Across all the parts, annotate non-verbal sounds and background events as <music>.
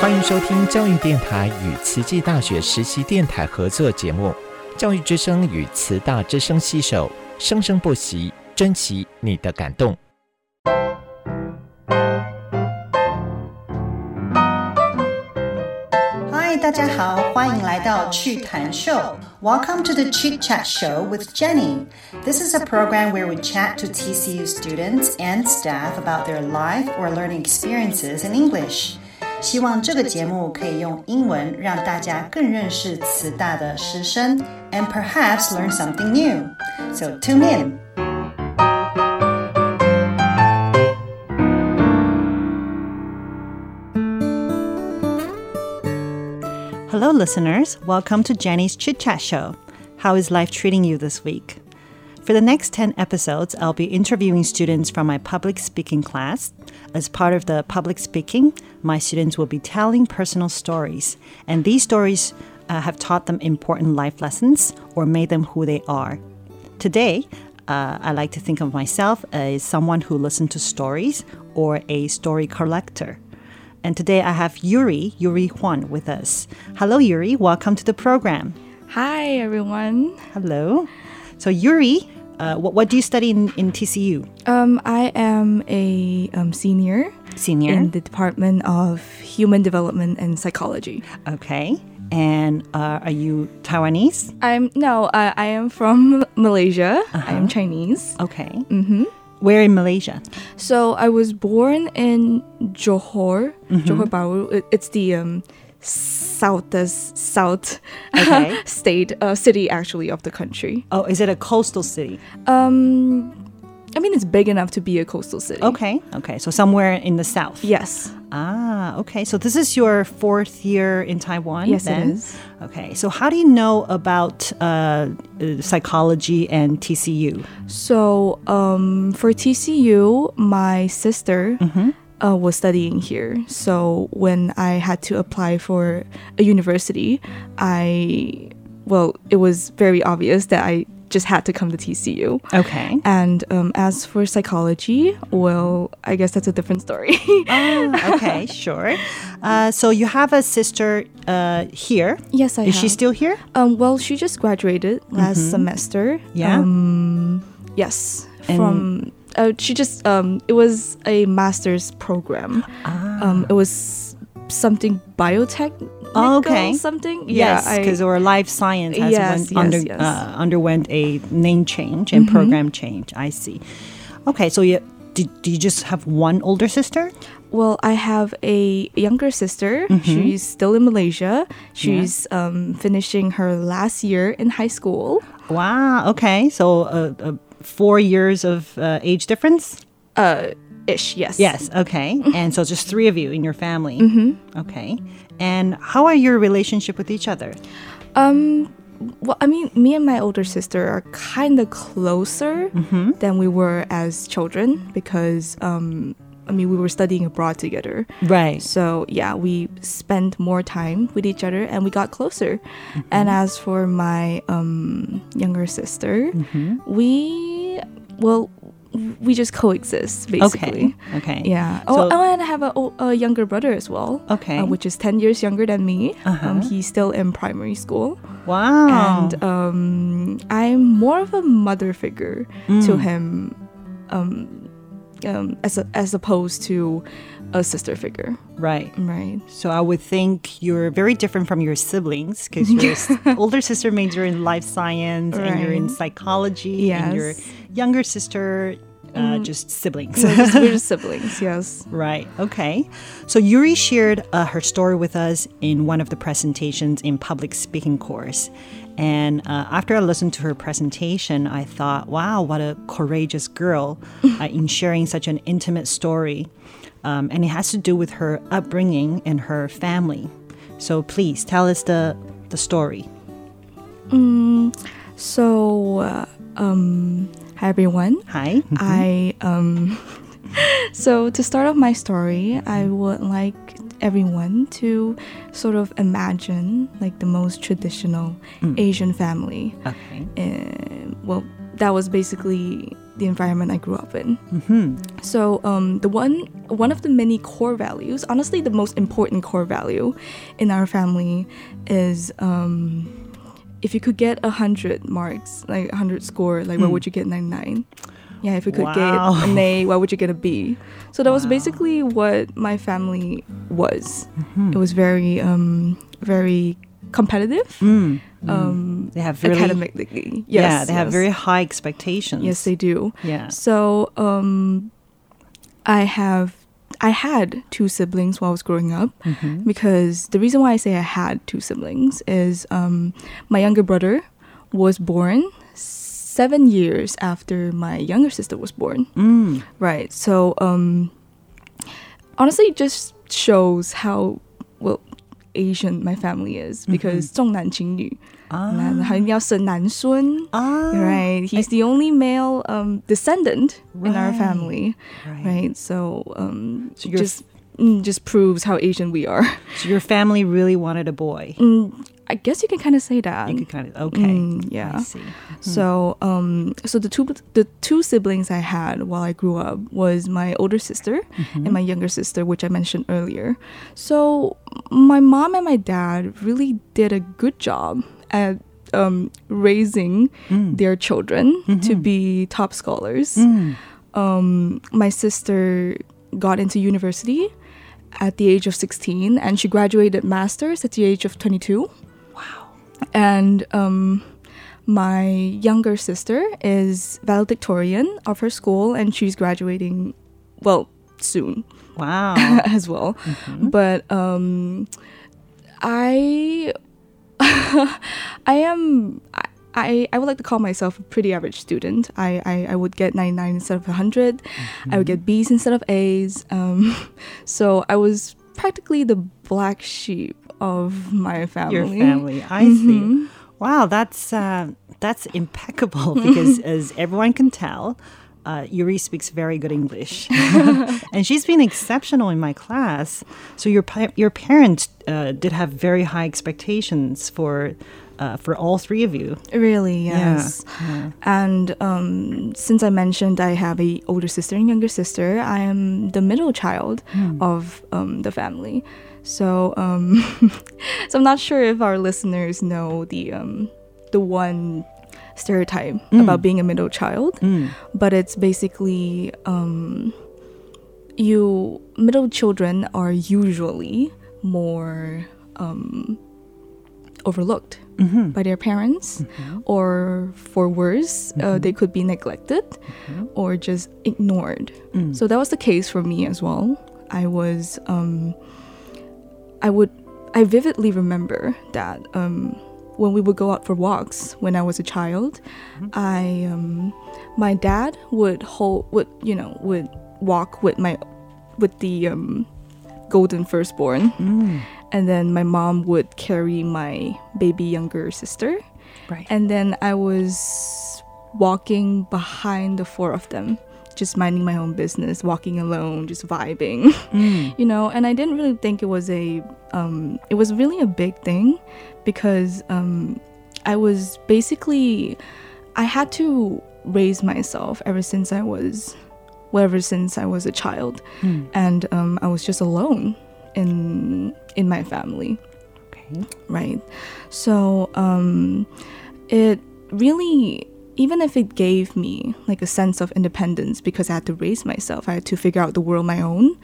欢迎收听教育电台与慈济大学实习电台合作节目《教育之声》与慈大之声携手，生生不息，珍惜你的感动。嗨，大家好，欢迎来到趣谈秀。Welcome to the Chit Chat Show with Jenny. This is a program where we chat to TCU students and staff about their life or learning experiences in English. 希望这个节目可以用英文让大家更认识慈大的师生，and perhaps learn something new. So tune in. Hello, listeners. Welcome to Jenny's Chit Chat Show. How is life treating you this week? For the next 10 episodes, I'll be interviewing students from my public speaking class. As part of the public speaking, my students will be telling personal stories, and these stories uh, have taught them important life lessons or made them who they are. Today, uh, I like to think of myself as someone who listens to stories or a story collector. And today I have Yuri, Yuri Huan, with us. Hello, Yuri. Welcome to the program. Hi, everyone. Hello. So, Yuri, uh, what, what do you study in, in TCU? Um, I am a um, senior Senior. in the Department of Human Development and Psychology. okay. And uh, are you Taiwanese? I'm no, uh, I am from <laughs> Malaysia. I am Chinese. Okay. Mm-hmm. Where in Malaysia? So I was born in Johor, Johor Bahru. It, it's the um, southest south Okay. <laughs> state uh, city actually of the country. Oh, is it a coastal city? Um, I mean, it's big enough to be a coastal city. Okay. Okay. So somewhere in the south. Yes. Ah, okay. So this is your fourth year in Taiwan? Yes, it then? is. Okay. So how do you know about uh, uh, psychology and TCU? So, um, for TCU, my sister uh, was studying here. So, when I had to apply for a university, I, well, it was very obvious that I just had to come to TCU. Okay. And um, as for psychology, well, I guess that's a different story. Ah, <laughs> okay, sure. Uh, so you have a sister uh, here. yes, I Is she still here? Um, well, she just graduated last semester. Yeah. Um, yes. And- From uh, she just um, it was a master's program. Ah. Um, it was something biotech. Oh, okay. Something. yes, because our life science has Yes, went yes, under, yes. Mm-hmm. Uh, underwent a name change and program change. I see. Okay, so you do, do you just have one older sister? well, I have a younger sister. Mm-hmm. She's still in Malaysia. She's um, finishing her last year in high school. Wow. Okay, so uh, uh, four years of uh, age difference. Uh, ish. Yes. Yes. Okay, and so just three of you in your family. Mm-hmm. Okay, and how are your relationship with each other? Um, well, I mean, me and my older sister are kind of closer Mm-hmm. than we were as children because, um, I mean, we were studying abroad together. Right. So, yeah, we spent more time with each other and we got closer. Mm-hmm. And as for my um, younger sister, Mm-hmm. we, well, we just coexist basically. Okay. Okay. Yeah. So- oh, oh, and I have a younger brother as well. Okay. Uh-huh. uh, which is 10 years younger than me. Uh Um, he's still in primary school. Wow. And um, I'm more of a mother figure Mm. to him um, um, as, a, as opposed to a sister figure. right. Right. So I would think you're very different from your siblings because your <laughs> older sister major in life science and you're in Right. psychology, and your Mm. younger sister uh, just siblings. We're just, we're just <laughs> siblings, yes. Right. Okay. So Yuri shared uh, her story with us in one of the presentations in public speaking course. And uh, after I listened to her presentation, I thought, wow, what a courageous girl uh, in <laughs> sharing such an intimate story. Um, and it has to do with her upbringing and her family. So please tell us the, the story. So, uh, um, hi everyone. Hi. I um <laughs> so to start off my story, I would like everyone to sort of imagine like the most traditional Asian family. Okay. Uh, well, that was basically the environment I grew up in. So um, the one one of the many core values, honestly, the most important core value in our family is um, if you could get a hundred marks, like a hundred score, like what would you get ninety nine? Yeah, if you could Wow. get an A, what would you get a B? So that was basically what my family was. It was very um, very competitive. Um, Mm. They have really, academically. Yes, yeah, they have very high expectations. Yes, they do. Yeah. So, um, I have, I had two siblings while I was growing up Mm-hmm. because the reason why I say I had two siblings is um, my younger brother was born seven years after my younger sister was born. Mm. Right. So, um, honestly, it just shows how well Asian my family is because 重男轻女，男还要生男孙。 Ah, Right. He's the only male um, descendant in our Right. family. right. Right. So, um, So your just mm, just proves how Asian we are. <laughs> So your family really wanted a boy. Mm, I guess you can kind of say that. You could kind of okay. Mm, yeah. I see. So, um, so the two the two siblings I had while I grew up was my older sister and my younger sister, which I mentioned earlier. So, my mom and my dad really did a good job at um, raising their children to be top scholars. Um, my sister got into university at the age of 16 and she graduated masters at the age of 22 wow. And um, my younger sister is valedictorian of her school and she's graduating well soon. Wow. <laughs> as well. But um, i <laughs> i am I, I, I would like to call myself a pretty average student. I, I, I would get 99 instead of 100. I would get B's instead of A's. Um, <laughs> so I was practically the black sheep of my family. Your family. I see. Wow, that's uh, that's impeccable <laughs> because as everyone can tell, uh, Yuri speaks very good English, <laughs> and she's been exceptional in my class. So your pa- your parents uh, did have very high expectations for uh, for all three of you. Really, Yeah, yes. And um, since I mentioned I have a older sister and younger sister, I am the middle child of um, the family. So, um, <laughs> so I'm not sure if our listeners know the um, the one stereotype about being a middle child, but it's basically um, you middle children are usually more um, overlooked by their parents, or for worse, uh, they could be neglected or just ignored. So that was the case for me as well. I was, um, I would, I vividly remember that um, when we would go out for walks when I was a child, I, um, my dad would hold, would you know, would walk with my, with the um, golden firstborn and then my mom would carry my baby younger sister. Right. and then i was walking behind the four of them just minding my own business walking alone just vibing. <laughs> You know and i didn't really think it was a um, it was really a big thing because um, i was basically i had to raise myself ever since i was well, ever since i was a child. And um, i was just alone in in my family Okay. right so um it really even if it gave me like a sense of independence because i had to raise myself i had to figure out the world my own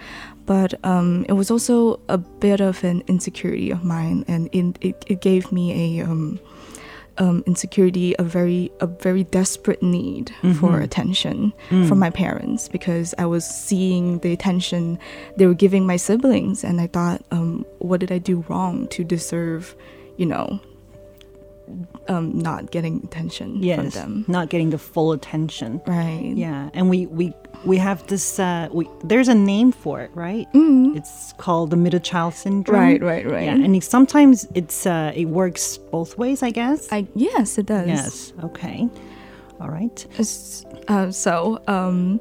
but um it was also a bit of an insecurity of mine and it, it, it gave me a um um, insecurity, a very a very desperate need for attention from my parents because I was seeing the attention they were giving my siblings, and I thought, um, what did I do wrong to deserve, you know, um, not getting attention Yes. from them? Not getting the full attention. Right. Yeah, and we we we have this. Uh, we there's a name for it, right? It's called the middle child syndrome. Right, right, right. Yeah, and it, sometimes it's uh, it works both ways, I guess. I yes, it does. yes. Okay. All right. Uh, so, um,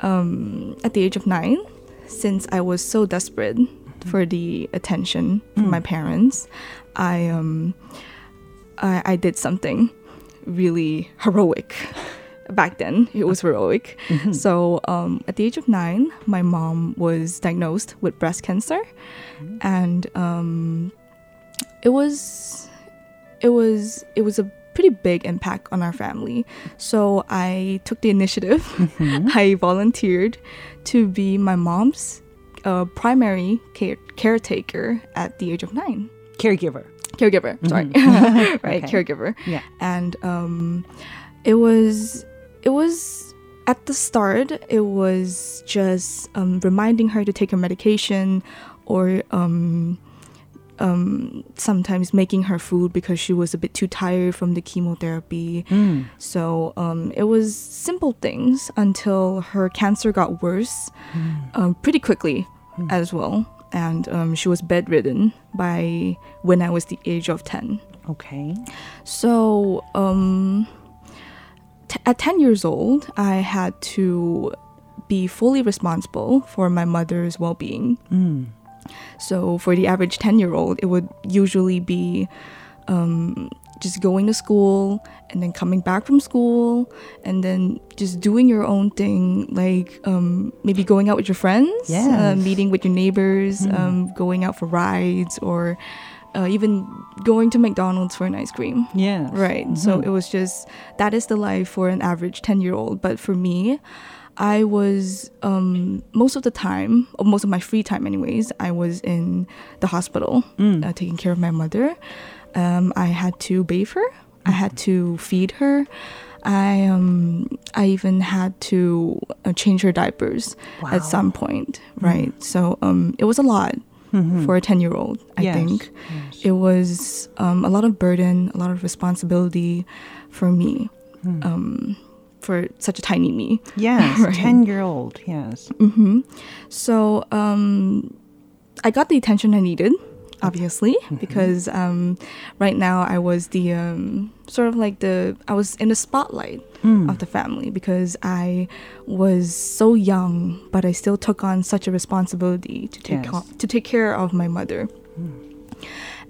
um, at the age of nine, since I was so desperate for the attention from my parents, I um, I, I did something really heroic back then it was heroic. So um, at the age of nine, my mom was diagnosed with breast cancer, and um, it was it was it was a pretty big impact on our family. So I took the initiative. <laughs> I volunteered to be my mom's uh, primary care- caretaker at the age of nine. Caregiver. Caregiver, sorry, <laughs> <laughs> right, Okay. caregiver. Yeah. and um, it was it was at the start it was just um, reminding her to take her medication or um, um, sometimes making her food because she was a bit too tired from the chemotherapy. So um, it was simple things until her cancer got worse um, pretty quickly as well and um, she was bedridden by when i was the age of 10 Okay. so, um, t- at 10 years old, I had to be fully responsible for my mother's well being. So, for the average 10 year old, it would usually be um, just going to school and then coming back from school and then just doing your own thing, like um, maybe going out with your friends, uh, meeting with your neighbors, um, going out for rides, or uh, even going to McDonald's for an ice cream. Yeah. Right. So it was just that is the life for an average 10 year old. But for me, I was um, most of the time, or most of my free time, anyways, I was in the hospital uh, taking care of my mother. Um, I had to bathe her, I had to feed her. I um I even had to uh, change her diapers Wow. at some point, right? So um it was a lot for a 10 year old, I Yes, think. It was um, a lot of burden, a lot of responsibility for me, um, for such a tiny me. Yes. <laughs> Right. 10 year old. Yes. hmm So um, I got the attention I needed, obviously, because um, right now I was the um, sort of like the I was in the spotlight of the family because I was so young, but I still took on such a responsibility to take Yes. to take care of my mother,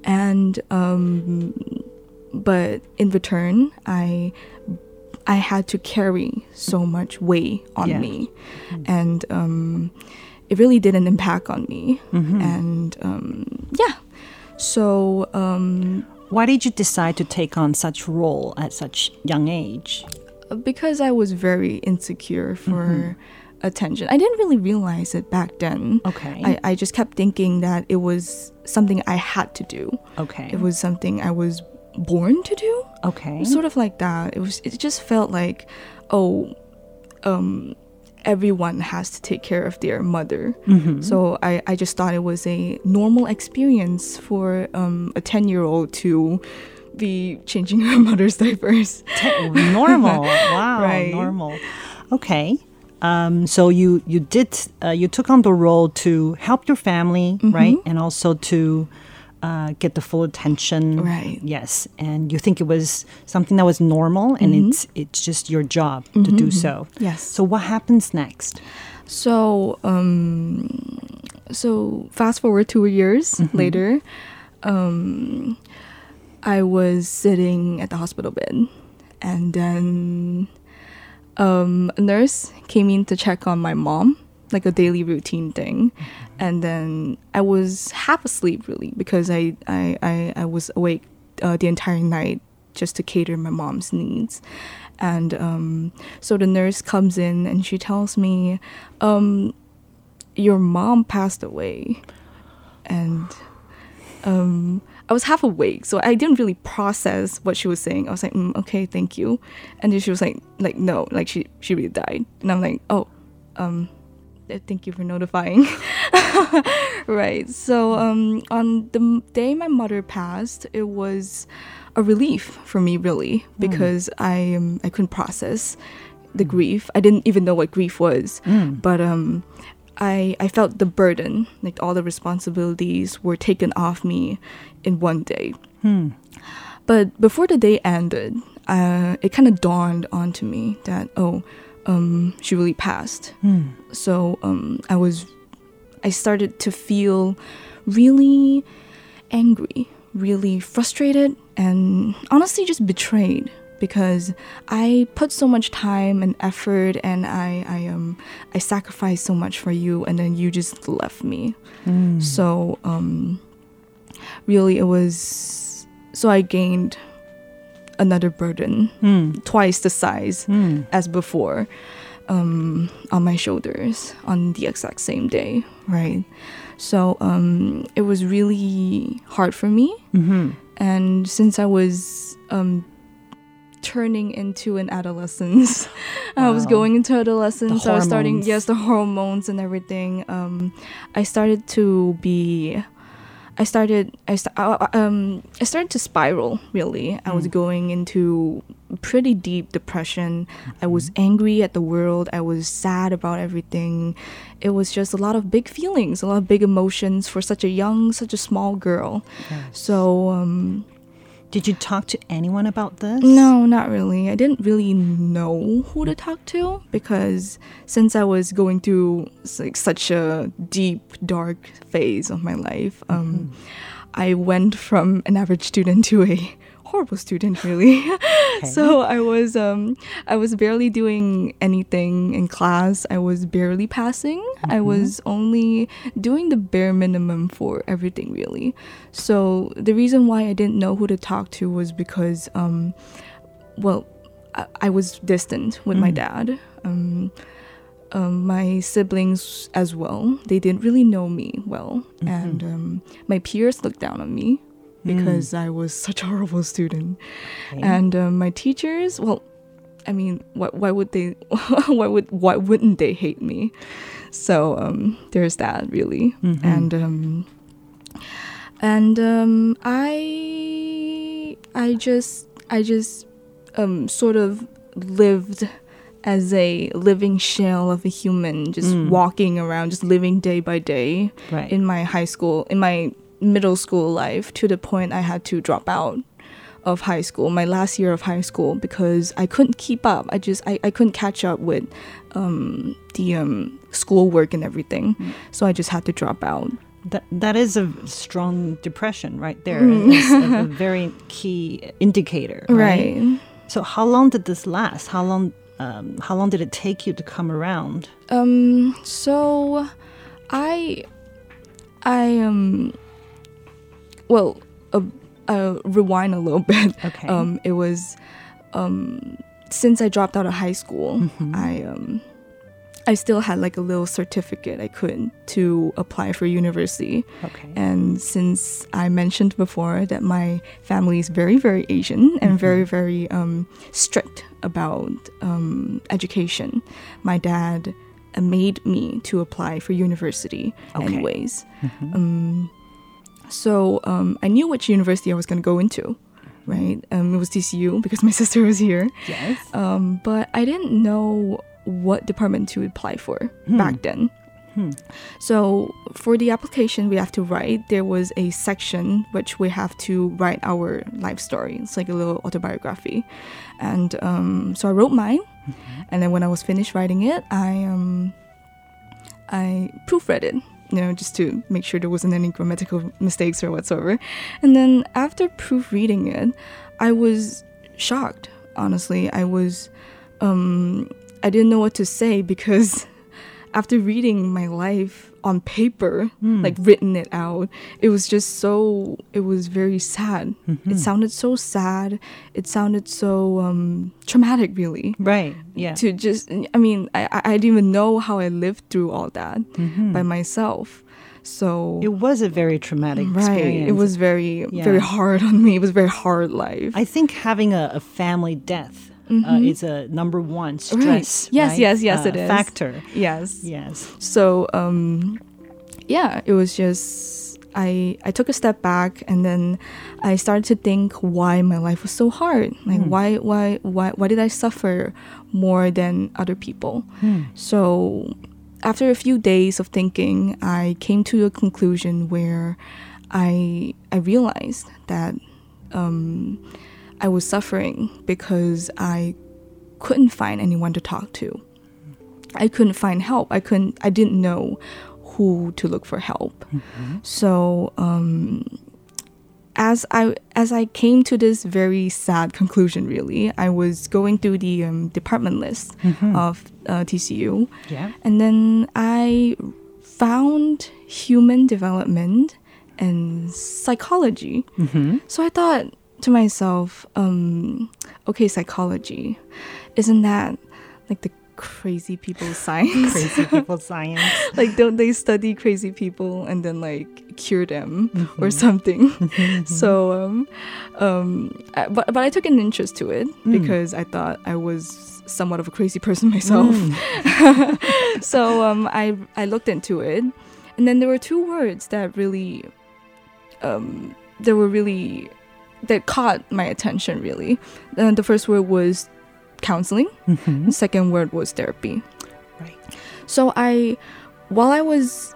and um, but in return, I I had to carry so much weight on Yes. me, and um, it really did an impact on me. And um, yeah, so um, Why did you decide to take on such role at such young age? because I was very insecure for attention, I didn't really realize it back then. Okay. I, I just kept thinking that it was something I had to do. Okay. It was something I was born to do. okay. sort of like that. It was. It just felt like, oh, um, everyone has to take care of their mother. So I, I just thought it was a normal experience for um, a ten year old to be changing her <laughs> mother's diapers. normal. <laughs> Wow. Right. Normal. Okay. Um, so you you did uh, you took on the role to help your family, Mm-hmm. right, and also to uh, get the full attention. Right. Yes, and you think it was something that was normal, and it's it's just your job to do so. Mm-hmm. Yes. So what happens next? So um, so fast forward two years later, um, I was sitting at the hospital bed, and then um, a nurse came in to check on my mom, like a daily routine thing, and then I was half asleep really because I I I, I was awake uh, the entire night just to cater my mom's needs. And um, so the nurse comes in and she tells me, um, Your mom passed away. And um, I was half awake, so I didn't really process what she was saying. I was like, mm, okay, thank you. And then she was like, like no, like she she really died. And I'm like, oh, um, thank you for notifying. <laughs> <laughs> right. So um, on the day my mother passed, it was a relief for me, really, because I um, I couldn't process the grief. I didn't even know what grief was, but um, I I felt the burden, like all the responsibilities were taken off me in one day. But before the day ended, uh, it kind of dawned onto me that oh, um, she really passed. So um, I was, I started to feel really angry, really frustrated, and honestly just betrayed because I put so much time and effort and I I um I sacrificed so much for you and then you just left me. So um really it was so I gained another burden. Twice the size as before um, on my shoulders on the exact same day, right? So um, it was really hard for me. And since I was um, turning into an adolescence, <laughs> I was going into adolescence. I was starting, yes, the hormones and everything. Um, I started to be. I started I st- uh, um I started to spiral really. I was going into pretty deep depression. I was angry at the world. I was sad about everything. It was just a lot of big feelings, a lot of big emotions for such a young, such a small girl. So um Did you talk to anyone about this? no, not really. I didn't really know who to talk to because since I was going through like such a deep, dark phase of my life, um, I went from an average student to a horrible student, really. <laughs> so I was, um, I was barely doing anything in class. I was barely passing. I was only doing the bare minimum for everything, really. So the reason why I didn't know who to talk to was because, um, well, I, I was distant with my dad. Um, um, my siblings as well. They didn't really know me well, and um, my peers looked down on me because I was such a horrible student. And um, my teachers, well, I mean, why, why would they? <laughs> why would why wouldn't they hate me? So um, there's that really, and um, and um, I I just I just um, sort of lived as a living shell of a human, just walking around, just living day by day Right. in my high school, in my middle school life, to the point I had to drop out of high school, my last year of high school, because I couldn't keep up. I just I, I couldn't catch up with um, the um, schoolwork and everything, so I just had to drop out. That that is a strong depression right there. It's a, a very key indicator. Right? Right. So how long did this last? How long um, how long did it take you to come around? Um. So, I, I um. Well, uh, uh, rewind a little <laughs> bit. Okay. Um. It was, um, since I dropped out of high school, I um. I still had like a little certificate I could to apply for university. Okay. And since I mentioned before that my family is very, very Asian and very, very um, strict about um, education, my dad made me to apply for university, Okay. anyways. Um, so um, I knew which university I was going to go into, right? Um, it was TCU because my <laughs> sister was here. yes. Um, but I didn't know what department to apply for back then. So for the application we have to write, there was a section which we have to write our life story. It's like a little autobiography, and um, so I wrote mine. And then when I was finished writing it, I um, I proofread it, you know, just to make sure there wasn't any grammatical mistakes or whatsoever. And then after proofreading it, I was shocked. Honestly, I was, um, I didn't know what to say because <laughs> after reading my life on paper, hmm. like written it out, it was just so, it was very sad. It mm-hmm. sounded so sad. It sounded so um, traumatic, really Right. Yeah. to just i mean i i didn't even know how i lived through all that mm-hmm. by myself so it was a very traumatic right experience. it was very Yeah. very hard on me it was a very hard life I think having a, a family death uh, is a number one stress. Mm-hmm. Yes, right? yes, yes, uh, it is. Factor. yes Yes. so um yeah it was just i i took a step back and then i started to think why my life was so hard like why why why why did i suffer more than other people so after a few days of thinking i came to a conclusion where i i realized that um i was suffering because i couldn't find anyone to talk to I couldn't find help. I couldn't. I didn't know who to look for help. So um, as I as I came to this very sad conclusion, really, I was going through the um, department list of uh, TCU, Yeah. and then I found human development and psychology. So I thought to myself, um, okay, psychology, isn't that like the crazy people <laughs> science? Crazy people science. <laughs> like, don't they study crazy people and then like cure them or something? <laughs> so, um, um, I, but but I took an interest to it because I thought I was somewhat of a crazy person myself. so um, I I looked into it, and then there were two words that really, um, that were really that caught my attention. Really, and the first word was counseling. Mm-hmm. The second word was therapy. Right. So I, while I was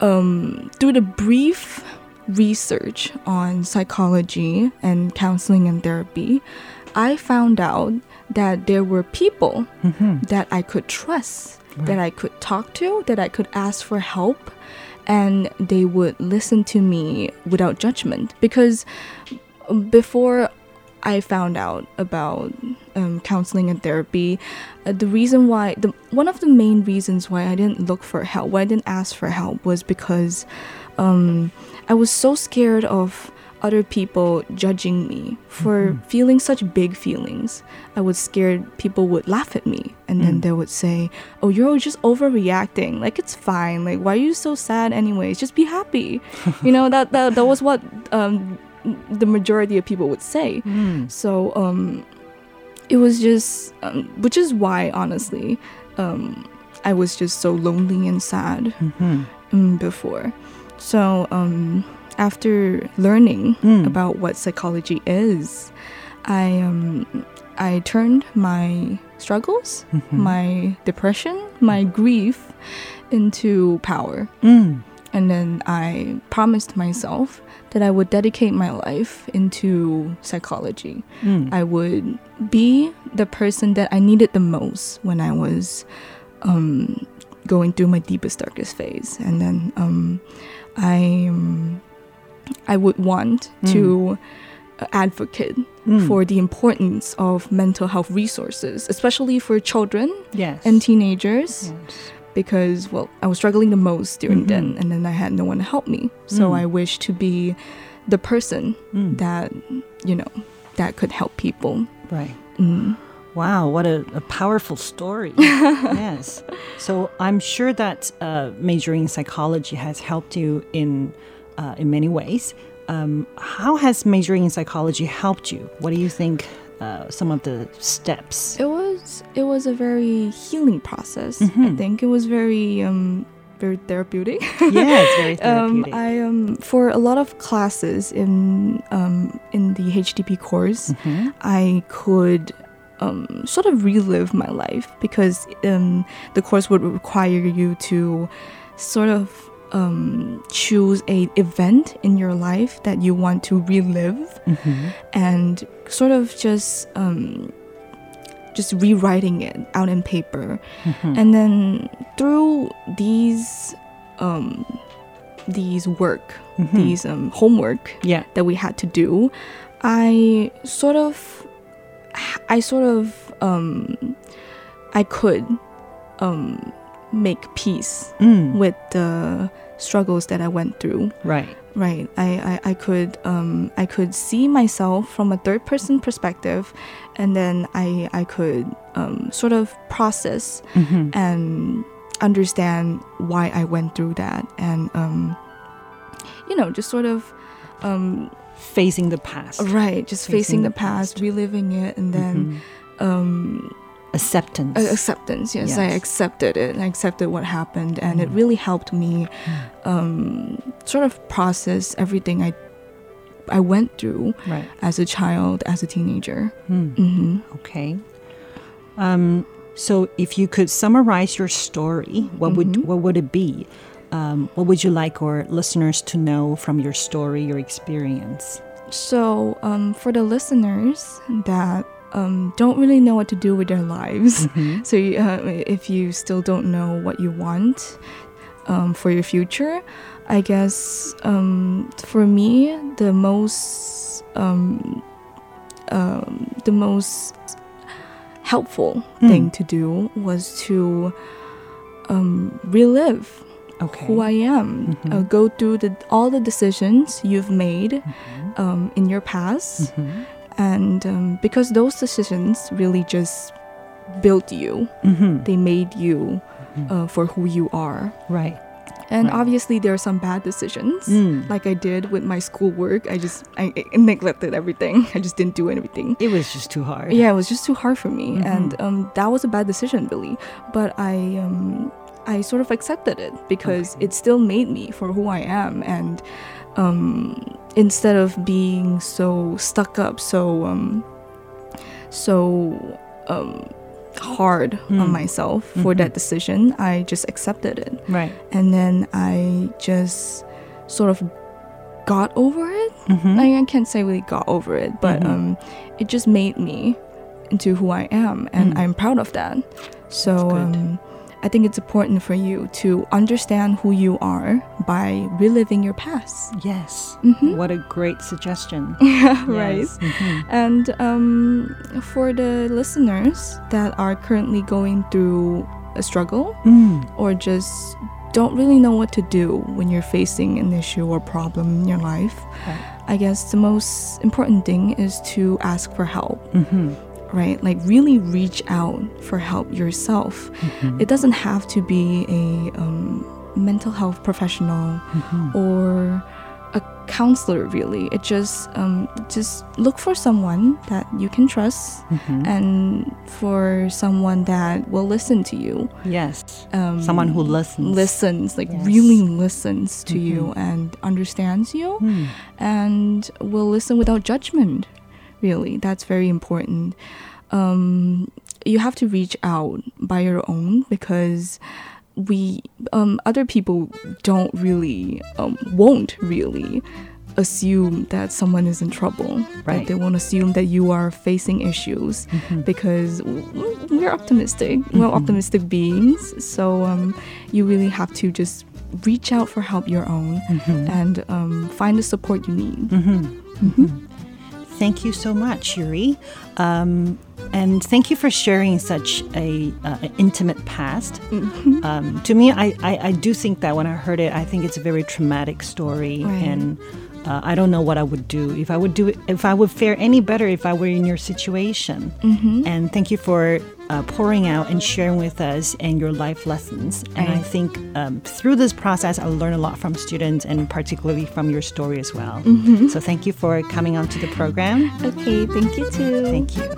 um, through the brief research on psychology and counseling and therapy, I found out that there were people mm-hmm. that I could trust, that I could talk to, that I could ask for help, and they would listen to me without judgment. Because before I found out about um, counseling and therapy, uh, the reason why the one of the main reasons why I didn't look for help, why I didn't ask for help, was because um, I was so scared of other people judging me for feeling such big feelings. I was scared people would laugh at me and then they would say, "Oh, you're just overreacting. Like it's fine. Like why are you so sad anyways? Just be happy." <laughs> you know that that that was what um, the majority of people would say. So um, it was just, um, which is why honestly, um, I was just so lonely and sad um, before. So um, after learning about what psychology is, I um, I turned my struggles, my depression, my grief into power. And then I promised myself that I would dedicate my life into psychology. I would be the person that I needed the most when I was um, going through my deepest, darkest phase. And then um, I, um, I would want to uh, advocate for the importance of mental health resources, especially for children Yes. and teenagers because well i was struggling the most during then and then i had no one to help me so i wish to be the person that you know that could help people Right. mm. Wow, what a, a powerful story. <laughs> yes. So I'm sure that uh, majoring in psychology has helped you in uh, in many ways. Um, how has majoring in psychology helped you? What do you think? Uh, some of the steps. it was it was a very healing process i think it was very um very therapeutic yeah, it's very <laughs> um, therapeutic. I um for a lot of classes in um in the HDP course, I could um sort of relive my life because um the course would require you to sort of um choose a event in your life that you want to relive and sort of just um just rewriting it out in paper. And then through these um these work these um homework yeah. that we had to do i sort of i sort of um i could um make peace Mm, with the struggles that i went through right. Right. I, I, I could um I could see myself from a third person perspective and then I I could um sort of process and understand why I went through that and um you know just sort of um Facing the past. right just Facing facing, the the past, past. reliving it and then um Acceptance. acceptance yes, i accepted it i accepted what happened and it really helped me um, sort of process everything i i went through right. as a child as a teenager Hmm. hmm Okay. Um, so, if you could summarize your story, what would Mhm. what would it be? Um, what would you like our listeners to know from your story, your experience? so um, for the listeners that um, don't really know what to do with their lives <laughs> so uh, if you still don't know what you want um, for your future I guess um, for me, the most um, um, the most helpful Mm. thing to do was to um, relive Okay. who I am. Mhm. Uh, go through the, all the decisions you've made Mhm. um, in your past, Mhm. And um, because those decisions really just built you, Mhm. they made you Mhm. uh, for who you are. Right. And Right. obviously, there are some bad decisions, Mm. like I did with my schoolwork. I just I, I neglected everything. <laughs> I just didn't do anything. It was just too hard. Yeah, it was just too hard for me, Mhm. and um, that was a bad decision, really. But I um, I sort of accepted it because Okay. it still made me for who I am, and um, instead of being so stuck up, so um, so um, hard Mm. on myself for Mhm. that decision, I just accepted it Right. and then I just sort of got over it. Mhm. Like, I can't say really got over it, but Mhm. um, it just made me into who I am, and Mm. I'm proud of that. So um, I think it's important for you to understand who you are by reliving your past. Yes. Mhm. What a great suggestion. <laughs> Yeah, right. Yes. Mhm. And um, for the listeners that are currently going through a struggle, Mm. or just don't really know what to do when you're facing an issue or problem in your life, Right. I guess the most important thing is to ask for help, Mhm. Right? Like really reach out for help yourself. Mhm. It doesn't have to be a um, mental health professional Mhm. or a counselor really it just um, just look for someone that you can trust Mhm. and for someone that will listen to you Yes. um, Someone who listens. listens like Yes. really listens to you Mhm. and understands you Mm. and will listen without judgment really that's very important um, you have to reach out by your own because we um, other people don't really um, won't really assume that someone is in trouble Right. They won't assume that you are facing issues Mhm. because we're optimistic we're Mhm. optimistic beings so um, you really have to just reach out for help your own Mhm. and um, find the support you need Mhm. Mhm. Thank you so much, Yuri. Um, and thank you for sharing such a uh, an intimate past. Mm-hmm. Um, to me, I, I, I do think that when I heard it, I think it's a very traumatic story, Right. and uh, I don't know what I would do if I would do it, if I would fare any better if I were in your situation. Mm-hmm. And thank you for uh, pouring out and sharing with us and your life lessons. And. I think um, through this process, I learn a lot from students and particularly from your story as well. Mm-hmm. So thank you for coming onto the program. Okay, thank you too. Thank you.